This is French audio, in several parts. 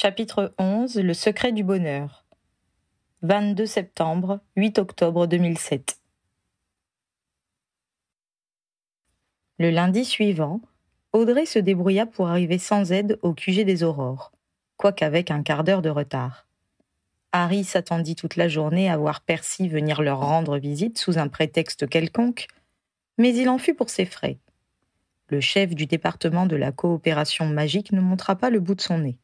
Chapitre 11 Le secret du bonheur 22 septembre, 8 octobre 2007 Le lundi suivant, Audrey se débrouilla pour arriver sans aide au QG des Aurores, quoiqu'avec un quart d'heure de retard. Harry s'attendit toute la journée à voir Percy venir leur rendre visite sous un prétexte quelconque, mais il en fut pour ses frais. Le chef du département de la coopération magique ne montra pas le bout de son nez.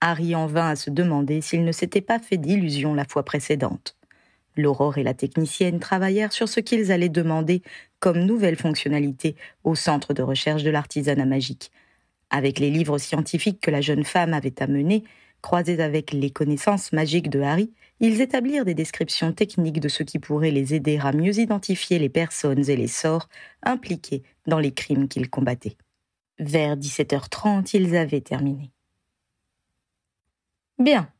Harry en vint à se demander s'il ne s'était pas fait d'illusions la fois précédente. L'aurore et la technicienne travaillèrent sur ce qu'ils allaient demander comme nouvelle fonctionnalité au centre de recherche de l'artisanat magique. Avec les livres scientifiques que la jeune femme avait amenés, croisés avec les connaissances magiques de Harry, ils établirent des descriptions techniques de ce qui pourrait les aider à mieux identifier les personnes et les sorts impliqués dans les crimes qu'ils combattaient. Vers 17h30, ils avaient terminé. Bien.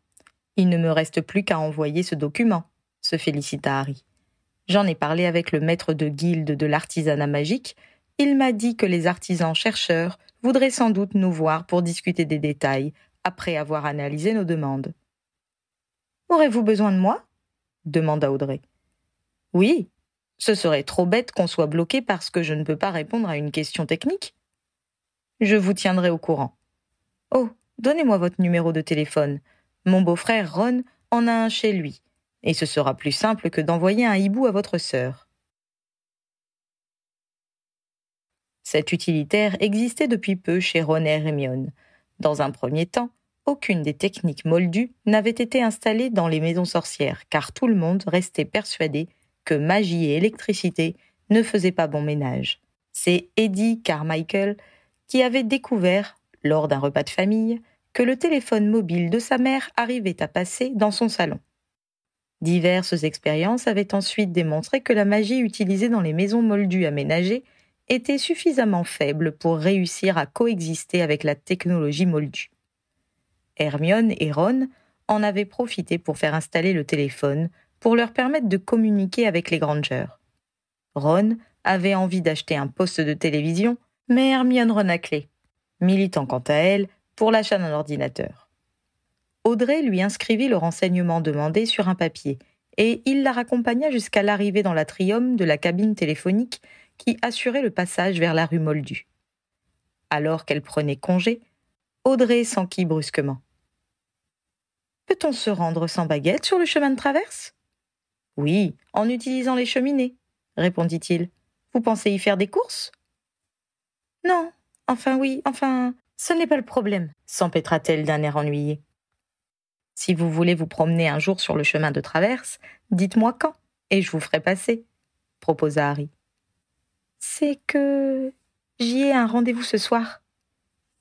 Il ne me reste plus qu'à envoyer ce document, se félicita Harry. J'en ai parlé avec le maître de guilde de l'artisanat magique. Il m'a dit que les artisans chercheurs voudraient sans doute nous voir pour discuter des détails après avoir analysé nos demandes. Aurez-vous besoin de moi? demanda Audrey. Oui, ce serait trop bête qu'on soit bloqué parce que je ne peux pas répondre à une question technique. Je vous tiendrai au courant. Oh, donnez-moi votre numéro de téléphone. Mon beau-frère Ron en a un chez lui, et ce sera plus simple que d'envoyer un hibou à votre sœur. Cet utilitaire existait depuis peu chez Ron et Hermione. Dans un premier temps, aucune des techniques moldues n'avait été installée dans les maisons sorcières, car tout le monde restait persuadé que magie et électricité ne faisaient pas bon ménage. C'est Eddie Carmichael qui avait découvert, lors d'un repas de famille, que le téléphone mobile de sa mère arrivait à passer dans son salon. Diverses expériences avaient ensuite démontré que la magie utilisée dans les maisons moldues aménagées était suffisamment faible pour réussir à coexister avec la technologie moldue. Hermione et Ron en avaient profité pour faire installer le téléphone pour leur permettre de communiquer avec les Grangers. Ron avait envie d'acheter un poste de télévision, mais Hermione renaclait, militant quant à elle pour l'achat d'un ordinateur. Audrey lui inscrivit le renseignement demandé sur un papier, et il la raccompagna jusqu'à l'arrivée dans l'atrium de la cabine téléphonique qui assurait le passage vers la rue Moldue. Alors qu'elle prenait congé, Audrey s'enquit brusquement. Peut-on se rendre sans baguette sur le chemin de traverse Oui, en utilisant les cheminées, répondit-il. Vous pensez y faire des courses Non, enfin oui, enfin, ce n'est pas le problème, s'empêtra-t-elle d'un air ennuyé. Si vous voulez vous promener un jour sur le chemin de traverse, dites-moi quand, et je vous ferai passer, proposa Harry. C'est que j'y ai un rendez-vous ce soir,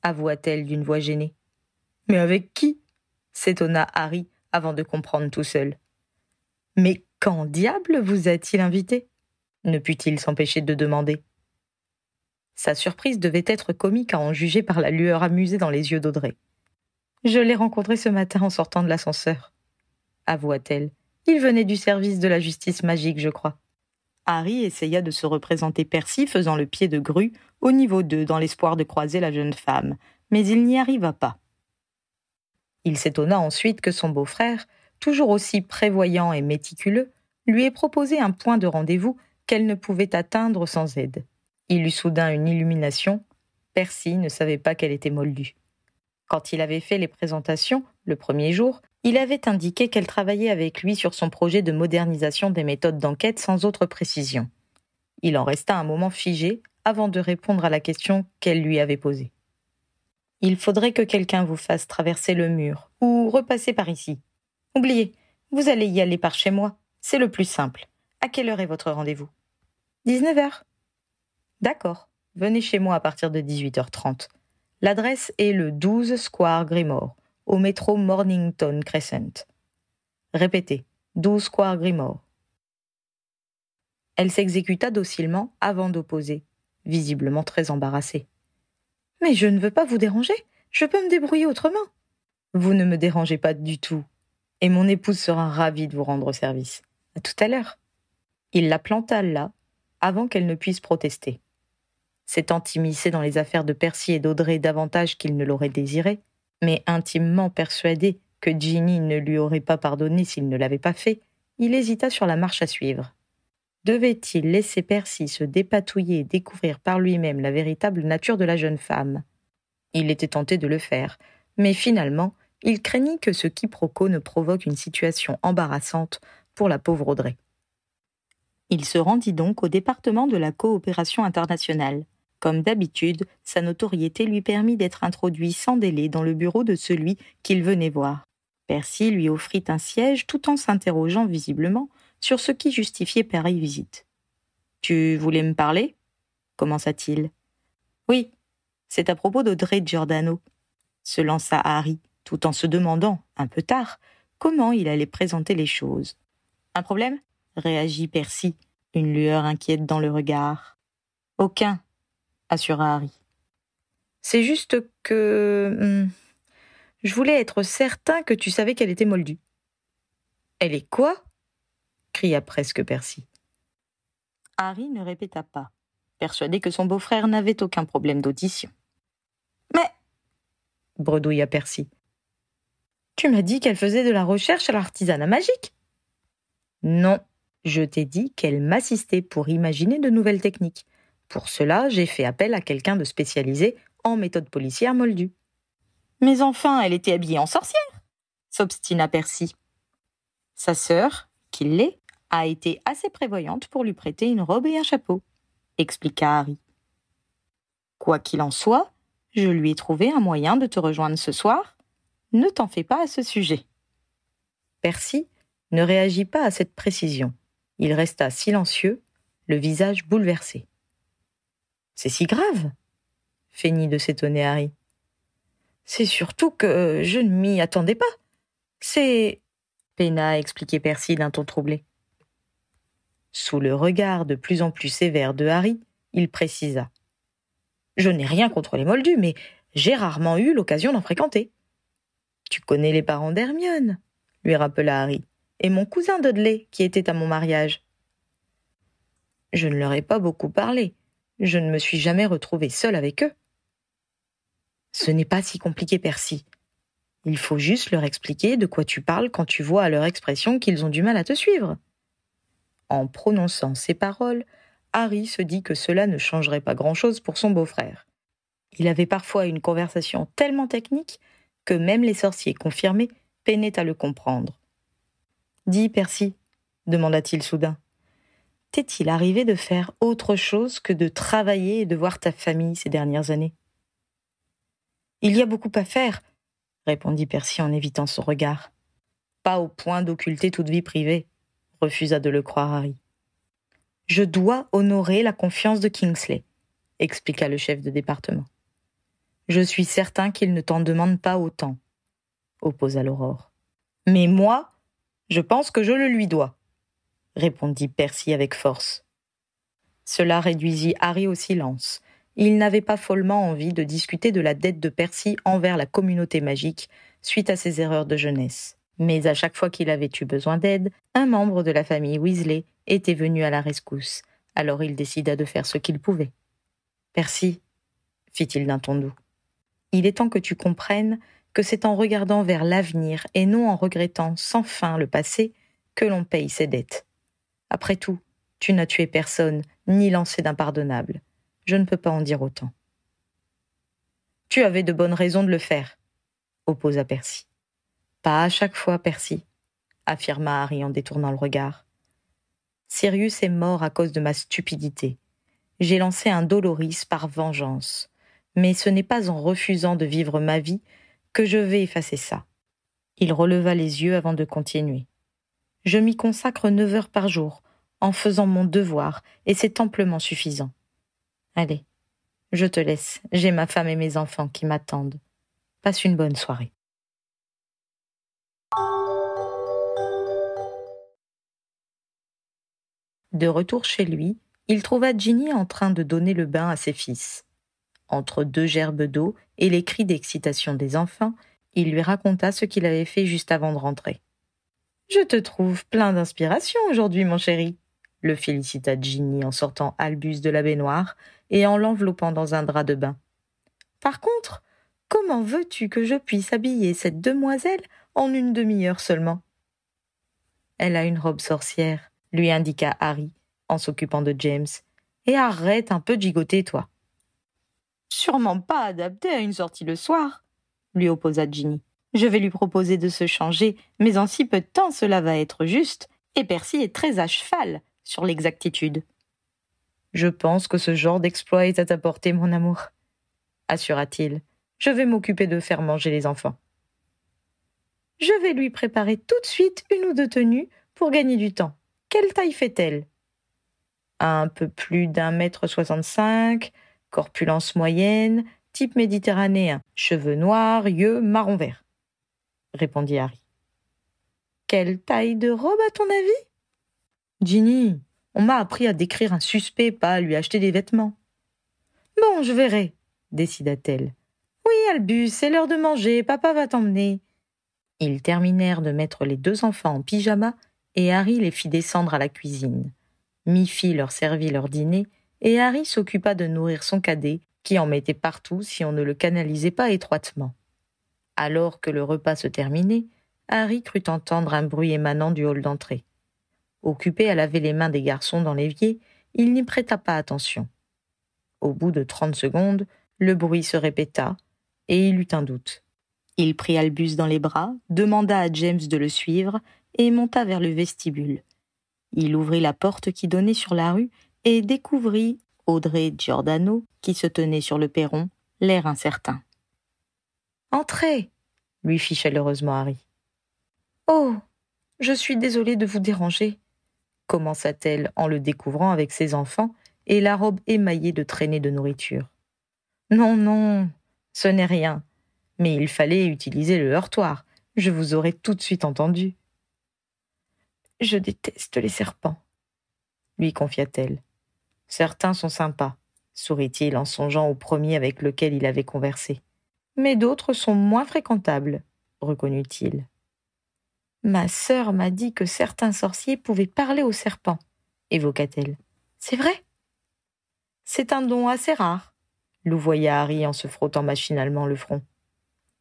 avoua-t-elle d'une voix gênée. Mais avec qui? s'étonna Harry avant de comprendre tout seul. Mais quand diable vous a-t-il invité? ne put-il s'empêcher de demander. Sa surprise devait être comique à en juger par la lueur amusée dans les yeux d'Audrey. Je l'ai rencontré ce matin en sortant de l'ascenseur, avoua-t-elle. Il venait du service de la justice magique, je crois. Harry essaya de se représenter Percy faisant le pied de grue au niveau 2 dans l'espoir de croiser la jeune femme, mais il n'y arriva pas. Il s'étonna ensuite que son beau-frère, toujours aussi prévoyant et méticuleux, lui ait proposé un point de rendez-vous qu'elle ne pouvait atteindre sans aide. Il eut soudain une illumination. Percy ne savait pas qu'elle était moldue. Quand il avait fait les présentations, le premier jour, il avait indiqué qu'elle travaillait avec lui sur son projet de modernisation des méthodes d'enquête sans autre précision. Il en resta un moment figé avant de répondre à la question qu'elle lui avait posée. Il faudrait que quelqu'un vous fasse traverser le mur, ou repasser par ici. Oubliez, vous allez y aller par chez moi. C'est le plus simple. À quelle heure est votre rendez-vous 19 heures. D'accord. Venez chez moi à partir de 18h30. L'adresse est le 12 Square Grimore, au métro Mornington Crescent. Répétez, 12 Square Grimore. Elle s'exécuta docilement avant d'opposer, visiblement très embarrassée. Mais je ne veux pas vous déranger. Je peux me débrouiller autrement. Vous ne me dérangez pas du tout. Et mon épouse sera ravie de vous rendre service. À tout à l'heure. Il la planta là, avant qu'elle ne puisse protester. S'étant immiscé dans les affaires de Percy et d'Audrey davantage qu'il ne l'aurait désiré, Mais intimement persuadé que Ginny ne lui aurait pas pardonné s'il ne l'avait pas fait, il hésita sur la marche à suivre. Devait-il laisser Percy se dépatouiller et découvrir par lui-même la véritable nature de la jeune femme? Il était tenté de le faire, mais finalement, il craignit que ce quiproquo ne provoque une situation embarrassante pour la pauvre Audrey. Il se rendit donc au département de la coopération internationale. Comme d'habitude, sa notoriété lui permit d'être introduit sans délai dans le bureau de celui qu'il venait voir. Percy lui offrit un siège tout en s'interrogeant visiblement sur ce qui justifiait pareille visite. Tu voulais me parler? commença-t-il. Oui, c'est à propos d'Audrey Giordano, se lança Harry, tout en se demandant, un peu tard, comment il allait présenter les choses. Un problème? réagit Percy, une lueur inquiète dans le regard. Aucun, assura Harry. C'est juste que. Hmm, je voulais être certain que tu savais qu'elle était moldue. Elle est quoi? cria presque Percy. Harry ne répéta pas, persuadé que son beau-frère n'avait aucun problème d'audition. Mais bredouilla Percy. Tu m'as dit qu'elle faisait de la recherche à l'artisanat magique? Non, je t'ai dit qu'elle m'assistait pour imaginer de nouvelles techniques. Pour cela, j'ai fait appel à quelqu'un de spécialisé en méthode policière moldue. Mais enfin, elle était habillée en sorcière s'obstina Percy. Sa sœur, qui l'est, a été assez prévoyante pour lui prêter une robe et un chapeau, expliqua Harry. Quoi qu'il en soit, je lui ai trouvé un moyen de te rejoindre ce soir. Ne t'en fais pas à ce sujet. Percy ne réagit pas à cette précision. Il resta silencieux, le visage bouleversé. C'est si grave feignit de s'étonner Harry. C'est surtout que je ne m'y attendais pas. C'est. peina expliquait Percy d'un ton troublé. Sous le regard de plus en plus sévère de Harry, il précisa. Je n'ai rien contre les moldus, mais j'ai rarement eu l'occasion d'en fréquenter. Tu connais les parents d'Hermione, lui rappela Harry et mon cousin Dudley, qui était à mon mariage. Je ne leur ai pas beaucoup parlé. Je ne me suis jamais retrouvée seule avec eux. Ce n'est pas si compliqué, Percy. Il faut juste leur expliquer de quoi tu parles quand tu vois à leur expression qu'ils ont du mal à te suivre. En prononçant ces paroles, Harry se dit que cela ne changerait pas grand-chose pour son beau-frère. Il avait parfois une conversation tellement technique que même les sorciers confirmés peinaient à le comprendre. Dis, Percy, demanda-t-il soudain, t'est-il arrivé de faire autre chose que de travailler et de voir ta famille ces dernières années? Il y a beaucoup à faire, répondit Percy en évitant son regard. Pas au point d'occulter toute vie privée, refusa de le croire Harry. Je dois honorer la confiance de Kingsley, expliqua le chef de département. Je suis certain qu'il ne t'en demande pas autant, opposa l'Aurore. Mais moi, je pense que je le lui dois, répondit Percy avec force. Cela réduisit Harry au silence. Il n'avait pas follement envie de discuter de la dette de Percy envers la communauté magique suite à ses erreurs de jeunesse. Mais à chaque fois qu'il avait eu besoin d'aide, un membre de la famille Weasley était venu à la rescousse. Alors il décida de faire ce qu'il pouvait. Percy, fit-il d'un ton doux, il est temps que tu comprennes que c'est en regardant vers l'avenir et non en regrettant sans fin le passé que l'on paye ses dettes. Après tout, tu n'as tué personne, ni lancé d'impardonnable. Je ne peux pas en dire autant. Tu avais de bonnes raisons de le faire, opposa Percy. Pas à chaque fois, Percy, affirma Harry en détournant le regard. Sirius est mort à cause de ma stupidité. J'ai lancé un Doloris par vengeance. Mais ce n'est pas en refusant de vivre ma vie que je vais effacer ça. Il releva les yeux avant de continuer. Je m'y consacre neuf heures par jour, en faisant mon devoir, et c'est amplement suffisant. Allez, je te laisse, j'ai ma femme et mes enfants qui m'attendent. Passe une bonne soirée. De retour chez lui, il trouva Ginny en train de donner le bain à ses fils. Entre deux gerbes d'eau et les cris d'excitation des enfants, il lui raconta ce qu'il avait fait juste avant de rentrer. Je te trouve plein d'inspiration aujourd'hui, mon chéri, le félicita Ginny en sortant Albus de la baignoire et en l'enveloppant dans un drap de bain. Par contre, Comment veux-tu que je puisse habiller cette demoiselle en une demi-heure seulement? Elle a une robe sorcière, lui indiqua Harry, en s'occupant de James. Et arrête un peu de gigoter, toi. Sûrement pas adapté à une sortie le soir, lui opposa Ginny. Je vais lui proposer de se changer, mais en si peu de temps cela va être juste, et Percy est très à cheval sur l'exactitude. Je pense que ce genre d'exploit est à ta portée, mon amour, assura-t-il. Je vais m'occuper de faire manger les enfants. Je vais lui préparer tout de suite une ou deux tenues pour gagner du temps. Quelle taille fait-elle? Un peu plus d'un mètre soixante-cinq, corpulence moyenne, type méditerranéen, cheveux noirs, yeux marron vert, répondit Harry. Quelle taille de robe à ton avis? Ginny, on m'a appris à décrire un suspect, pas à lui acheter des vêtements. Bon, je verrai, décida-t-elle. Oui, Albus, c'est l'heure de manger, papa va t'emmener. Ils terminèrent de mettre les deux enfants en pyjama et Harry les fit descendre à la cuisine. Miffy leur servit leur dîner et Harry s'occupa de nourrir son cadet qui en mettait partout si on ne le canalisait pas étroitement. Alors que le repas se terminait, Harry crut entendre un bruit émanant du hall d'entrée. Occupé à laver les mains des garçons dans l'évier, il n'y prêta pas attention. Au bout de trente secondes, le bruit se répéta, et il eut un doute. Il prit Albus dans les bras, demanda à James de le suivre, et monta vers le vestibule. Il ouvrit la porte qui donnait sur la rue et découvrit Audrey Giordano qui se tenait sur le perron, l'air incertain. Entrez lui fit chaleureusement Harry. Oh je suis désolée de vous déranger commença-t-elle en le découvrant avec ses enfants et la robe émaillée de traînées de nourriture. Non, non, ce n'est rien. Mais il fallait utiliser le heurtoir. Je vous aurais tout de suite entendu. Je déteste les serpents, lui confia-t-elle. Certains sont sympas, sourit-il en songeant au premier avec lequel il avait conversé. Mais d'autres sont moins fréquentables, reconnut-il. Ma sœur m'a dit que certains sorciers pouvaient parler aux serpents, évoqua-t-elle. C'est vrai? C'est un don assez rare, louvoya Harry en se frottant machinalement le front.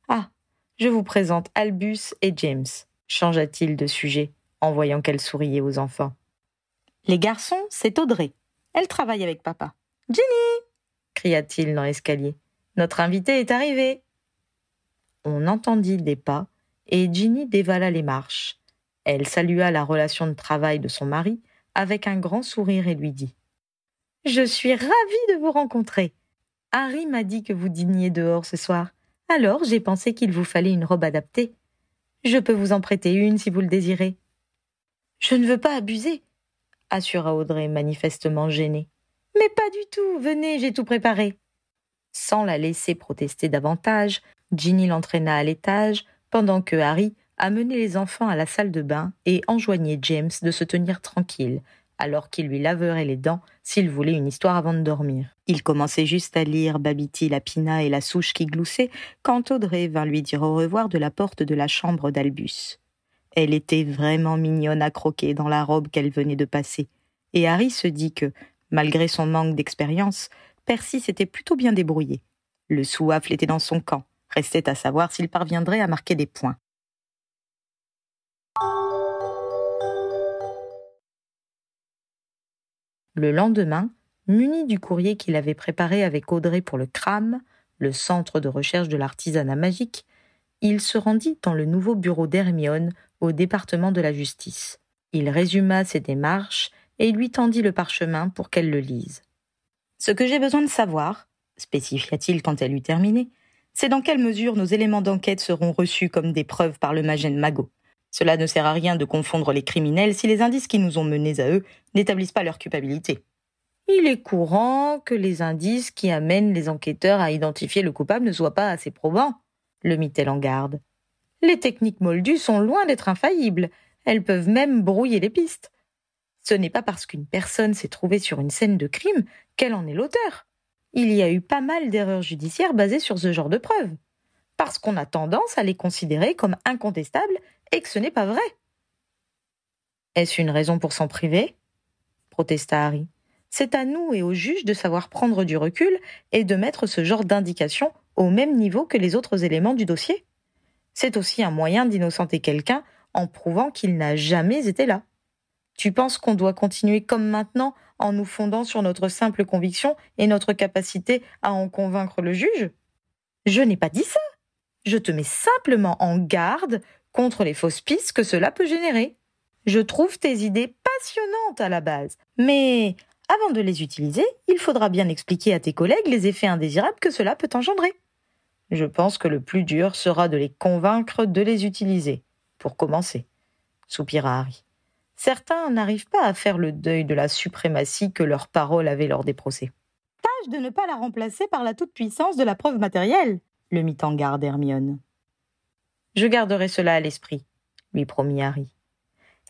Ah, je vous présente Albus et James, changea-t-il de sujet en voyant qu'elle souriait aux enfants. Les garçons, c'est Audrey. Elle travaille avec papa. Jenny cria-t-il dans l'escalier. Notre invité est arrivé. On entendit des pas et Ginny dévala les marches. Elle salua la relation de travail de son mari avec un grand sourire et lui dit Je suis ravie de vous rencontrer. Harry m'a dit que vous dîniez dehors ce soir. Alors j'ai pensé qu'il vous fallait une robe adaptée. Je peux vous en prêter une si vous le désirez. Je ne veux pas abuser, assura Audrey, manifestement gênée. Mais pas du tout. Venez, j'ai tout préparé. Sans la laisser protester davantage, Ginny l'entraîna à l'étage, pendant que Harry amenait les enfants à la salle de bain et enjoignait James de se tenir tranquille, alors qu'il lui laverait les dents s'il voulait une histoire avant de dormir. Il commençait juste à lire Babiti la pina et la souche qui gloussait quand Audrey vint lui dire au revoir de la porte de la chambre d'Albus. Elle était vraiment mignonne à croquer dans la robe qu'elle venait de passer, et Harry se dit que, malgré son manque d'expérience, Percy s'était plutôt bien débrouillé. Le souafle était dans son camp, restait à savoir s'il parviendrait à marquer des points. Le lendemain, muni du courrier qu'il avait préparé avec Audrey pour le CRAM, le Centre de recherche de l'artisanat magique, il se rendit dans le nouveau bureau d'Hermione au département de la justice. Il résuma ses démarches et lui tendit le parchemin pour qu'elle le lise. Ce que j'ai besoin de savoir, spécifia-t-il quand elle eut terminé, c'est dans quelle mesure nos éléments d'enquête seront reçus comme des preuves par le magène Magot. Cela ne sert à rien de confondre les criminels si les indices qui nous ont menés à eux n'établissent pas leur culpabilité. Il est courant que les indices qui amènent les enquêteurs à identifier le coupable ne soient pas assez probants, le mit-elle en garde. Les techniques moldues sont loin d'être infaillibles. Elles peuvent même brouiller les pistes. Ce n'est pas parce qu'une personne s'est trouvée sur une scène de crime qu'elle en est l'auteur. Il y a eu pas mal d'erreurs judiciaires basées sur ce genre de preuves, parce qu'on a tendance à les considérer comme incontestables et que ce n'est pas vrai. Est-ce une raison pour s'en priver? protesta Harry. C'est à nous et aux juges de savoir prendre du recul et de mettre ce genre d'indications au même niveau que les autres éléments du dossier. C'est aussi un moyen d'innocenter quelqu'un en prouvant qu'il n'a jamais été là. Tu penses qu'on doit continuer comme maintenant en nous fondant sur notre simple conviction et notre capacité à en convaincre le juge Je n'ai pas dit ça. Je te mets simplement en garde contre les fausses pistes que cela peut générer. Je trouve tes idées passionnantes à la base, mais avant de les utiliser, il faudra bien expliquer à tes collègues les effets indésirables que cela peut engendrer. Je pense que le plus dur sera de les convaincre de les utiliser, pour commencer, soupira Harry. Certains n'arrivent pas à faire le deuil de la suprématie que leurs paroles avaient lors des procès. Tâche de ne pas la remplacer par la toute-puissance de la preuve matérielle, le mit en garde Hermione. Je garderai cela à l'esprit, lui promit Harry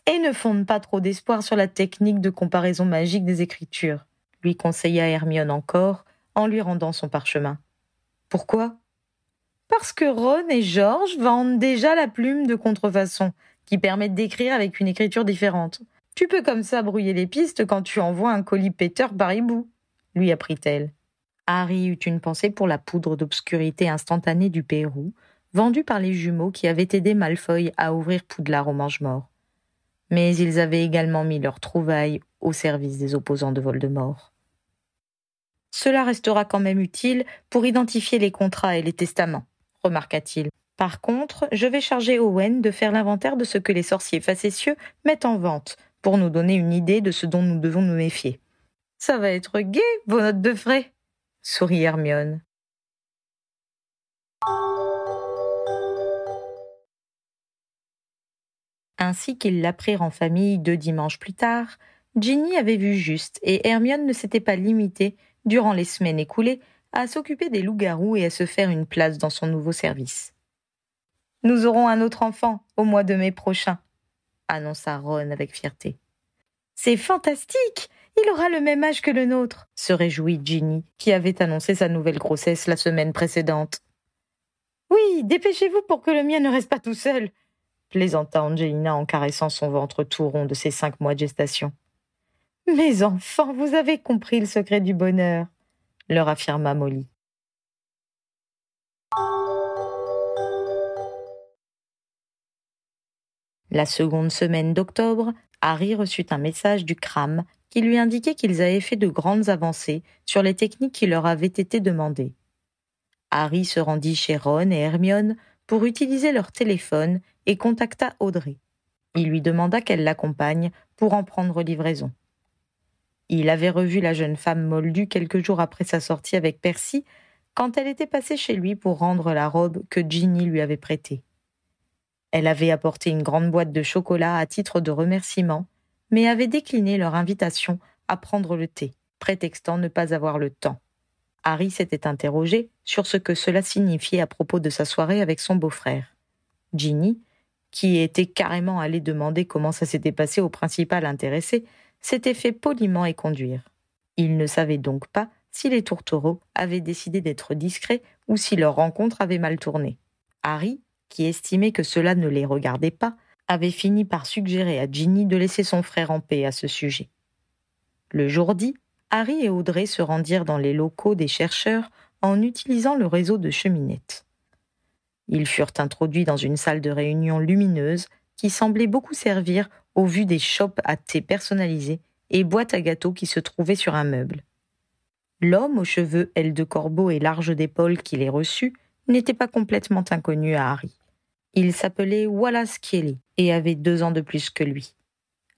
et ne fonde pas trop d'espoir sur la technique de comparaison magique des écritures, lui conseilla Hermione encore, en lui rendant son parchemin. Pourquoi? Parce que Ron et George vendent déjà la plume de contrefaçon, qui permet d'écrire avec une écriture différente. Tu peux comme ça brouiller les pistes quand tu envoies un colis Peter par hibou, lui apprit-elle. Harry eut une pensée pour la poudre d'obscurité instantanée du Pérou, vendue par les jumeaux qui avaient aidé Malfoy à ouvrir Poudlard au mange-mort mais ils avaient également mis leurs trouvailles au service des opposants de Voldemort. Cela restera quand même utile pour identifier les contrats et les testaments, remarqua-t-il. Par contre, je vais charger Owen de faire l'inventaire de ce que les sorciers facétieux mettent en vente, pour nous donner une idée de ce dont nous devons nous méfier. Ça va être gai, vos notes de frais, sourit Hermione. Ainsi qu'ils l'apprirent en famille deux dimanches plus tard, Ginny avait vu juste et Hermione ne s'était pas limitée, durant les semaines écoulées, à s'occuper des loups-garous et à se faire une place dans son nouveau service. Nous aurons un autre enfant au mois de mai prochain, annonça Ron avec fierté. C'est fantastique Il aura le même âge que le nôtre se réjouit Ginny, qui avait annoncé sa nouvelle grossesse la semaine précédente. Oui, dépêchez-vous pour que le mien ne reste pas tout seul, plaisanta Angelina en caressant son ventre tout rond de ses cinq mois de gestation. Mes enfants, vous avez compris le secret du bonheur, leur affirma Molly. La seconde semaine d'octobre, Harry reçut un message du CRAM qui lui indiquait qu'ils avaient fait de grandes avancées sur les techniques qui leur avaient été demandées. Harry se rendit chez Ron et Hermione pour utiliser leur téléphone et contacta Audrey. Il lui demanda qu'elle l'accompagne pour en prendre livraison. Il avait revu la jeune femme moldue quelques jours après sa sortie avec Percy, quand elle était passée chez lui pour rendre la robe que Ginny lui avait prêtée. Elle avait apporté une grande boîte de chocolat à titre de remerciement, mais avait décliné leur invitation à prendre le thé, prétextant ne pas avoir le temps. Harry s'était interrogé sur ce que cela signifiait à propos de sa soirée avec son beau-frère. Ginny, qui était carrément allé demander comment ça s'était passé au principal intéressé, s'était fait poliment éconduire. Il ne savait donc pas si les tourtereaux avaient décidé d'être discrets ou si leur rencontre avait mal tourné. Harry, qui estimait que cela ne les regardait pas, avait fini par suggérer à Ginny de laisser son frère en paix à ce sujet. Le jour dit, Harry et Audrey se rendirent dans les locaux des chercheurs en utilisant le réseau de cheminettes. Ils furent introduits dans une salle de réunion lumineuse qui semblait beaucoup servir au vu des chopes à thé personnalisées et boîtes à gâteaux qui se trouvaient sur un meuble. L'homme aux cheveux ailes de corbeau et larges d'épaules qui les reçut n'était pas complètement inconnu à Harry. Il s'appelait Wallace Kelly et avait deux ans de plus que lui.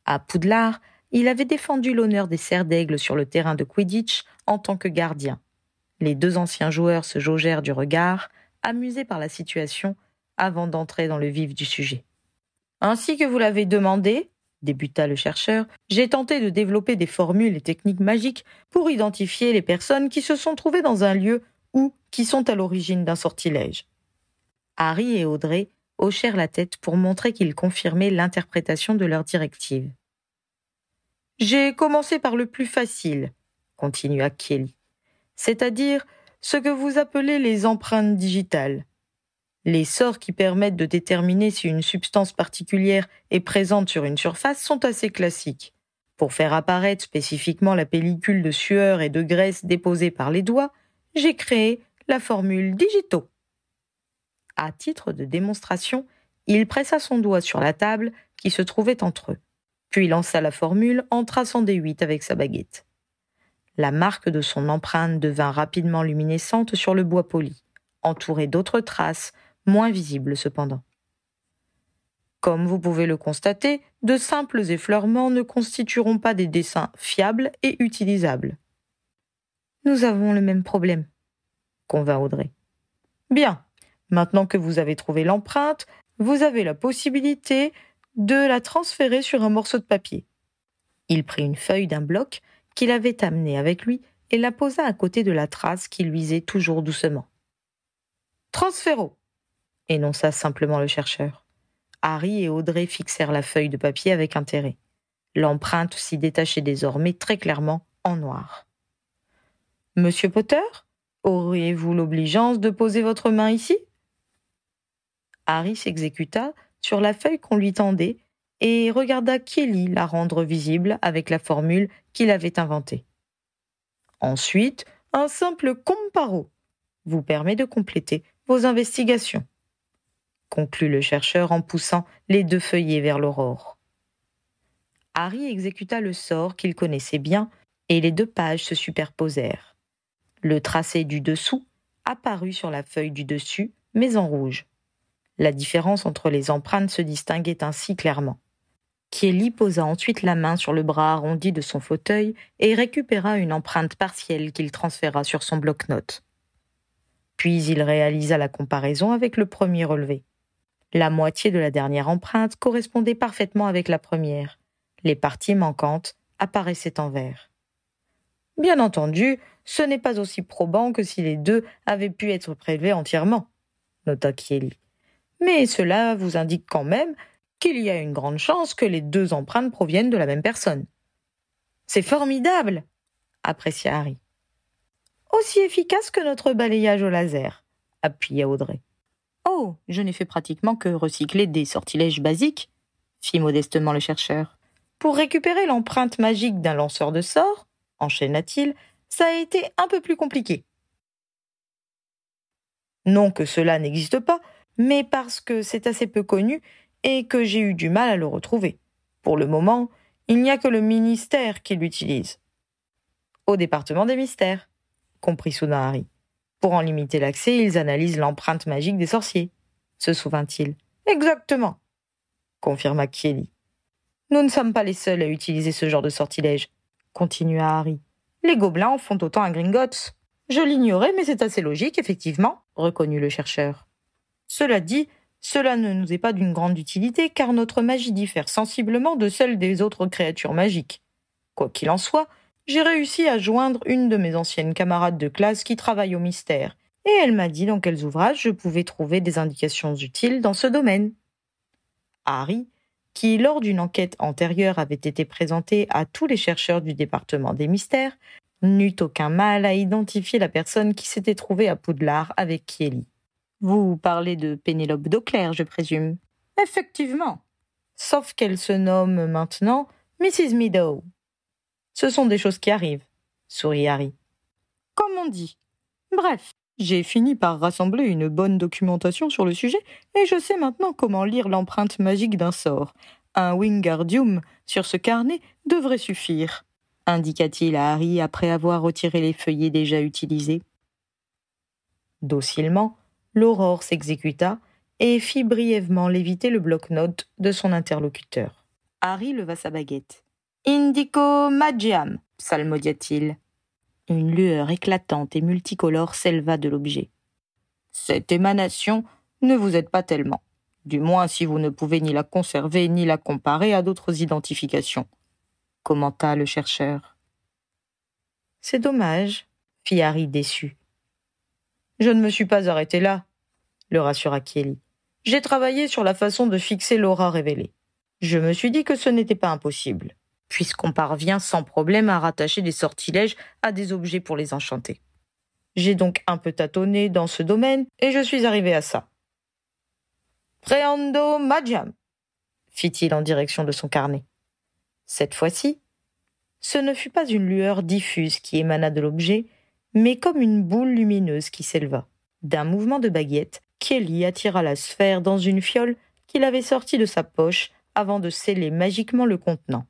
À Poudlard, il avait défendu l'honneur des serres d'aigle sur le terrain de Quidditch en tant que gardien. Les deux anciens joueurs se jaugèrent du regard, amusé par la situation, avant d'entrer dans le vif du sujet. Ainsi que vous l'avez demandé, débuta le chercheur, j'ai tenté de développer des formules et techniques magiques pour identifier les personnes qui se sont trouvées dans un lieu ou qui sont à l'origine d'un sortilège. Harry et Audrey hochèrent la tête pour montrer qu'ils confirmaient l'interprétation de leur directive. J'ai commencé par le plus facile, continua Kelly, c'est-à-dire ce que vous appelez les empreintes digitales. Les sorts qui permettent de déterminer si une substance particulière est présente sur une surface sont assez classiques. Pour faire apparaître spécifiquement la pellicule de sueur et de graisse déposée par les doigts, j'ai créé la formule digito. À titre de démonstration, il pressa son doigt sur la table qui se trouvait entre eux, puis lança la formule en traçant des huit avec sa baguette. La marque de son empreinte devint rapidement luminescente sur le bois poli, entourée d'autres traces, moins visibles cependant. Comme vous pouvez le constater, de simples effleurements ne constitueront pas des dessins fiables et utilisables. Nous avons le même problème, convint Audrey. Bien, maintenant que vous avez trouvé l'empreinte, vous avez la possibilité de la transférer sur un morceau de papier. Il prit une feuille d'un bloc qu'il avait amené avec lui et la posa à côté de la trace qui luisait toujours doucement. Transféro énonça simplement le chercheur. Harry et Audrey fixèrent la feuille de papier avec intérêt. L'empreinte s'y détachait désormais très clairement en noir. Monsieur Potter, auriez-vous l'obligeance de poser votre main ici? Harry s'exécuta sur la feuille qu'on lui tendait et regarda Kelly la rendre visible avec la formule qu'il avait inventée. Ensuite, un simple comparo vous permet de compléter vos investigations, conclut le chercheur en poussant les deux feuillets vers l'aurore. Harry exécuta le sort qu'il connaissait bien et les deux pages se superposèrent. Le tracé du dessous apparut sur la feuille du dessus, mais en rouge. La différence entre les empreintes se distinguait ainsi clairement. Kelly posa ensuite la main sur le bras arrondi de son fauteuil et récupéra une empreinte partielle qu'il transféra sur son bloc-notes. Puis il réalisa la comparaison avec le premier relevé. La moitié de la dernière empreinte correspondait parfaitement avec la première. Les parties manquantes apparaissaient en vert. Bien entendu, ce n'est pas aussi probant que si les deux avaient pu être prélevés entièrement, nota Kelly mais cela vous indique quand même qu'il y a une grande chance que les deux empreintes proviennent de la même personne. C'est formidable, apprécia Harry. Aussi efficace que notre balayage au laser, appuya Audrey. Oh, je n'ai fait pratiquement que recycler des sortilèges basiques, fit modestement le chercheur. Pour récupérer l'empreinte magique d'un lanceur de sorts, enchaîna-t-il, ça a été un peu plus compliqué. Non que cela n'existe pas, mais parce que c'est assez peu connu et que j'ai eu du mal à le retrouver. Pour le moment, il n'y a que le ministère qui l'utilise. Au département des mystères, comprit soudain Harry. Pour en limiter l'accès, ils analysent l'empreinte magique des sorciers, se souvint-il. Exactement, confirma Kelly. Nous ne sommes pas les seuls à utiliser ce genre de sortilège, continua Harry. Les gobelins en font autant à Gringotts. Je l'ignorais, mais c'est assez logique, effectivement, reconnut le chercheur. Cela dit, cela ne nous est pas d'une grande utilité car notre magie diffère sensiblement de celle des autres créatures magiques. Quoi qu'il en soit, j'ai réussi à joindre une de mes anciennes camarades de classe qui travaille au mystère, et elle m'a dit dans quels ouvrages je pouvais trouver des indications utiles dans ce domaine. Harry, qui lors d'une enquête antérieure avait été présenté à tous les chercheurs du département des mystères, n'eut aucun mal à identifier la personne qui s'était trouvée à Poudlard avec Kieli. Vous parlez de Pénélope d'Auclair, je présume. Effectivement. Sauf qu'elle se nomme maintenant Mrs. Meadow. Ce sont des choses qui arrivent, sourit Harry. Comme on dit. Bref, j'ai fini par rassembler une bonne documentation sur le sujet et je sais maintenant comment lire l'empreinte magique d'un sort. Un Wingardium sur ce carnet devrait suffire, indiqua-t-il à Harry après avoir retiré les feuillets déjà utilisés. Docilement, l'aurore s'exécuta et fit brièvement léviter le bloc-notes de son interlocuteur. Harry leva sa baguette. Indico magiam, psalmodia-t-il. Une lueur éclatante et multicolore s'éleva de l'objet. Cette émanation ne vous aide pas tellement, du moins si vous ne pouvez ni la conserver ni la comparer à d'autres identifications, commenta le chercheur. C'est dommage, fit Harry déçu. Je ne me suis pas arrêté là, le rassura Kelly. J'ai travaillé sur la façon de fixer l'aura révélée. Je me suis dit que ce n'était pas impossible, puisqu'on parvient sans problème à rattacher des sortilèges à des objets pour les enchanter. J'ai donc un peu tâtonné dans ce domaine et je suis arrivé à ça. Preando magiam, fit-il en direction de son carnet. Cette fois-ci, ce ne fut pas une lueur diffuse qui émana de l'objet, mais comme une boule lumineuse qui s'éleva. D'un mouvement de baguette, Kelly attira la sphère dans une fiole qu'il avait sortie de sa poche avant de sceller magiquement le contenant.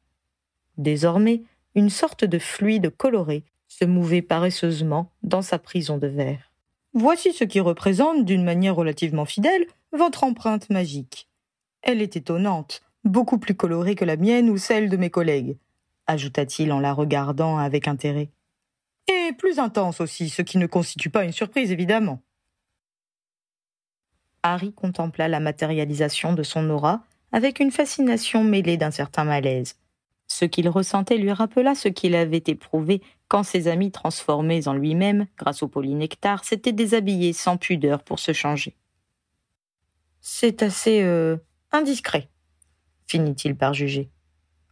Désormais, une sorte de fluide coloré se mouvait paresseusement dans sa prison de verre. Voici ce qui représente, d'une manière relativement fidèle, votre empreinte magique. Elle est étonnante, beaucoup plus colorée que la mienne ou celle de mes collègues, ajouta-t-il en la regardant avec intérêt. Plus intense aussi, ce qui ne constitue pas une surprise, évidemment. Harry contempla la matérialisation de son aura avec une fascination mêlée d'un certain malaise. Ce qu'il ressentait lui rappela ce qu'il avait éprouvé quand ses amis transformés en lui-même, grâce au polynectar, s'étaient déshabillés sans pudeur pour se changer. C'est assez euh, indiscret, finit-il par juger.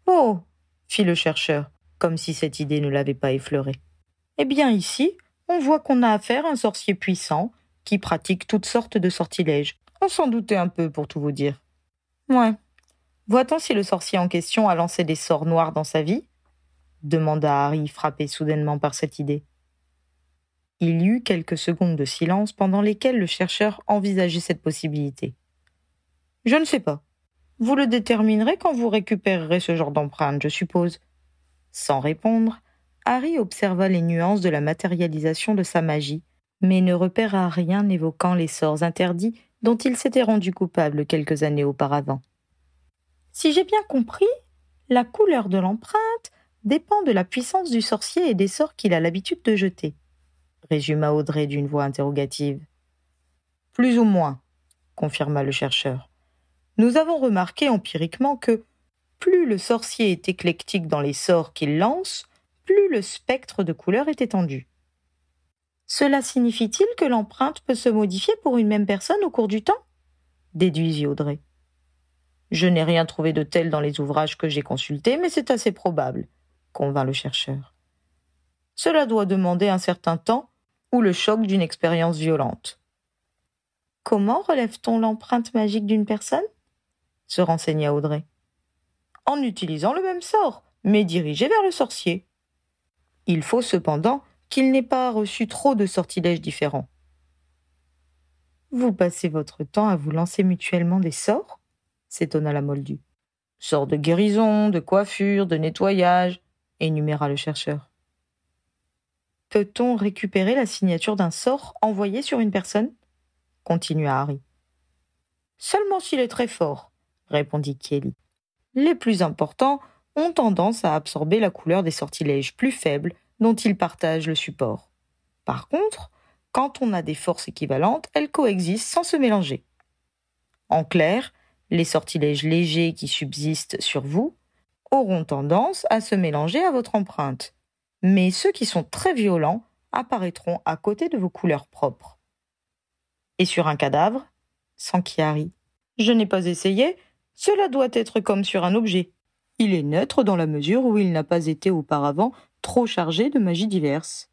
Oh fit le chercheur, comme si cette idée ne l'avait pas effleuré. Eh bien ici, on voit qu'on a affaire à un sorcier puissant qui pratique toutes sortes de sortilèges. On s'en doutait un peu, pour tout vous dire. Ouais, Voit-on si le sorcier en question a lancé des sorts noirs dans sa vie? demanda Harry, frappé soudainement par cette idée. Il y eut quelques secondes de silence pendant lesquelles le chercheur envisageait cette possibilité. Je ne sais pas. Vous le déterminerez quand vous récupérerez ce genre d'empreinte, je suppose. Sans répondre, Harry observa les nuances de la matérialisation de sa magie, mais ne repéra rien évoquant les sorts interdits dont il s'était rendu coupable quelques années auparavant. Si j'ai bien compris, la couleur de l'empreinte dépend de la puissance du sorcier et des sorts qu'il a l'habitude de jeter, résuma Audrey d'une voix interrogative. Plus ou moins, confirma le chercheur. Nous avons remarqué empiriquement que plus le sorcier est éclectique dans les sorts qu'il lance, plus le spectre de couleurs est étendu. Cela signifie-t-il que l'empreinte peut se modifier pour une même personne au cours du temps? Déduisit Audrey. Je n'ai rien trouvé de tel dans les ouvrages que j'ai consultés, mais c'est assez probable, convint le chercheur. Cela doit demander un certain temps ou le choc d'une expérience violente. Comment relève-t-on l'empreinte magique d'une personne? se renseigna Audrey. En utilisant le même sort, mais dirigé vers le sorcier. Il faut cependant qu'il n'ait pas reçu trop de sortilèges différents. Vous passez votre temps à vous lancer mutuellement des sorts? s'étonna la Moldue. Sort de guérison, de coiffure, de nettoyage, énuméra le chercheur. Peut-on récupérer la signature d'un sort envoyé sur une personne? continua Harry. Seulement s'il est très fort, répondit Kelly. Les plus importants ont tendance à absorber la couleur des sortilèges plus faibles dont ils partagent le support. Par contre, quand on a des forces équivalentes, elles coexistent sans se mélanger. En clair, les sortilèges légers qui subsistent sur vous auront tendance à se mélanger à votre empreinte, mais ceux qui sont très violents apparaîtront à côté de vos couleurs propres. Et sur un cadavre Sans Chiari. Je n'ai pas essayé, cela doit être comme sur un objet. Il est neutre dans la mesure où il n'a pas été auparavant trop chargé de magie diverse.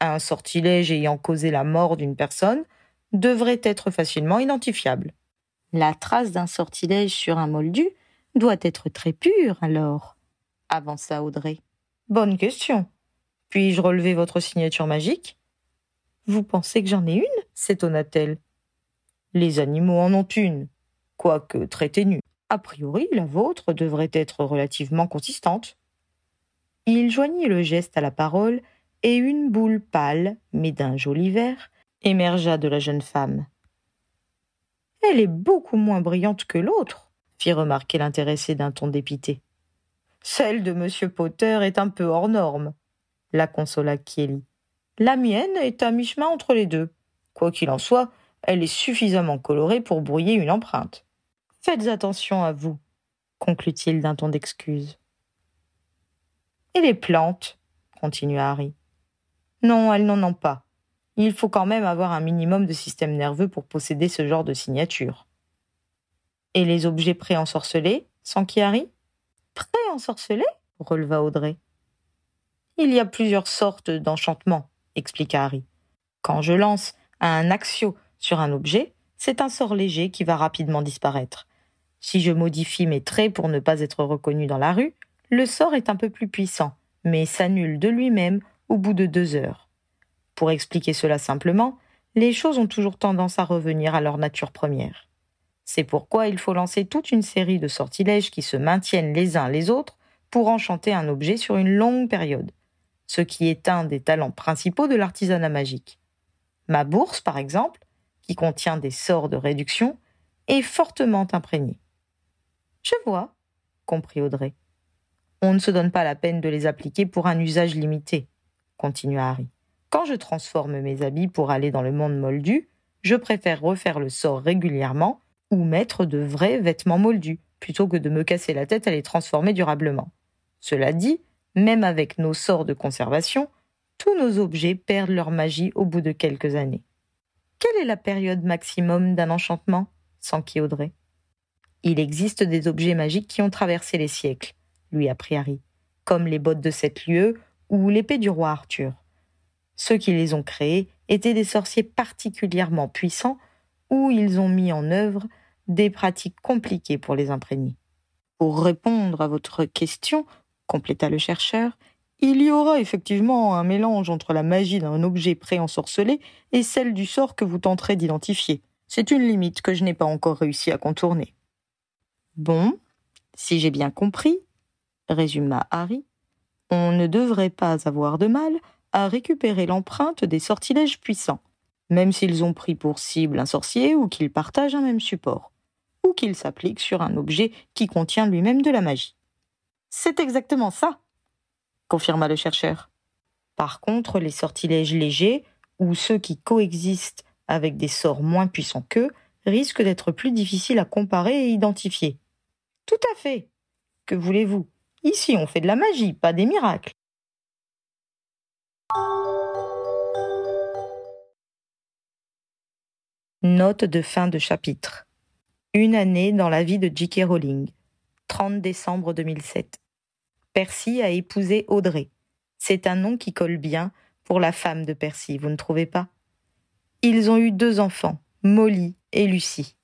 Un sortilège ayant causé la mort d'une personne devrait être facilement identifiable. La trace d'un sortilège sur un moldu doit être très pure, alors, avança Audrey. Bonne question. Puis-je relever votre signature magique? Vous pensez que j'en ai une? S'étonna-t-elle. Les animaux en ont une, quoique très ténue. A priori, la vôtre devrait être relativement consistante. Il joignit le geste à la parole, et une boule pâle, mais d'un joli vert, émergea de la jeune femme. Elle est beaucoup moins brillante que l'autre, fit remarquer l'intéressé d'un ton dépité. Celle de M. Potter est un peu hors norme, la consola Kelly. La mienne est à mi-chemin entre les deux. Quoi qu'il en soit, elle est suffisamment colorée pour brouiller une empreinte. Faites attention à vous, conclut-il d'un ton d'excuse. Et les plantes continua Harry. Non, elles n'en ont pas il faut quand même avoir un minimum de système nerveux pour posséder ce genre de signature. Et les objets préensorcelés, sans Pré Préensorcelés? releva Audrey. Il y a plusieurs sortes d'enchantements, expliqua Harry. Quand je lance un axio sur un objet, c'est un sort léger qui va rapidement disparaître. Si je modifie mes traits pour ne pas être reconnu dans la rue, le sort est un peu plus puissant, mais s'annule de lui-même au bout de deux heures. Pour expliquer cela simplement, les choses ont toujours tendance à revenir à leur nature première. C'est pourquoi il faut lancer toute une série de sortilèges qui se maintiennent les uns les autres pour enchanter un objet sur une longue période, ce qui est un des talents principaux de l'artisanat magique. Ma bourse, par exemple, qui contient des sorts de réduction, est fortement imprégnée. Je vois, comprit Audrey. On ne se donne pas la peine de les appliquer pour un usage limité, continua Harry. Quand je transforme mes habits pour aller dans le monde moldu, je préfère refaire le sort régulièrement ou mettre de vrais vêtements moldus, plutôt que de me casser la tête à les transformer durablement. Cela dit, même avec nos sorts de conservation, tous nos objets perdent leur magie au bout de quelques années. Quelle est la période maximum d'un enchantement? s'enquit Audrey. Il existe des objets magiques qui ont traversé les siècles, lui apprit Harry, comme les bottes de sept lieues ou l'épée du roi Arthur. Ceux qui les ont créés étaient des sorciers particulièrement puissants ou ils ont mis en œuvre des pratiques compliquées pour les imprégner. Pour répondre à votre question, compléta le chercheur, il y aura effectivement un mélange entre la magie d'un objet préensorcelé et celle du sort que vous tenterez d'identifier. C'est une limite que je n'ai pas encore réussi à contourner. Bon, si j'ai bien compris, résuma Harry, on ne devrait pas avoir de mal à récupérer l'empreinte des sortilèges puissants, même s'ils ont pris pour cible un sorcier ou qu'ils partagent un même support, ou qu'ils s'appliquent sur un objet qui contient lui-même de la magie. C'est exactement ça, confirma le chercheur. Par contre, les sortilèges légers, ou ceux qui coexistent avec des sorts moins puissants qu'eux, risquent d'être plus difficiles à comparer et identifier. Tout à fait. Que voulez-vous? Ici, on fait de la magie, pas des miracles. Note de fin de chapitre. Une année dans la vie de J.K. Rowling. 30 décembre 2007. Percy a épousé Audrey. C'est un nom qui colle bien pour la femme de Percy, vous ne trouvez pas? Ils ont eu deux enfants, Molly et Lucie.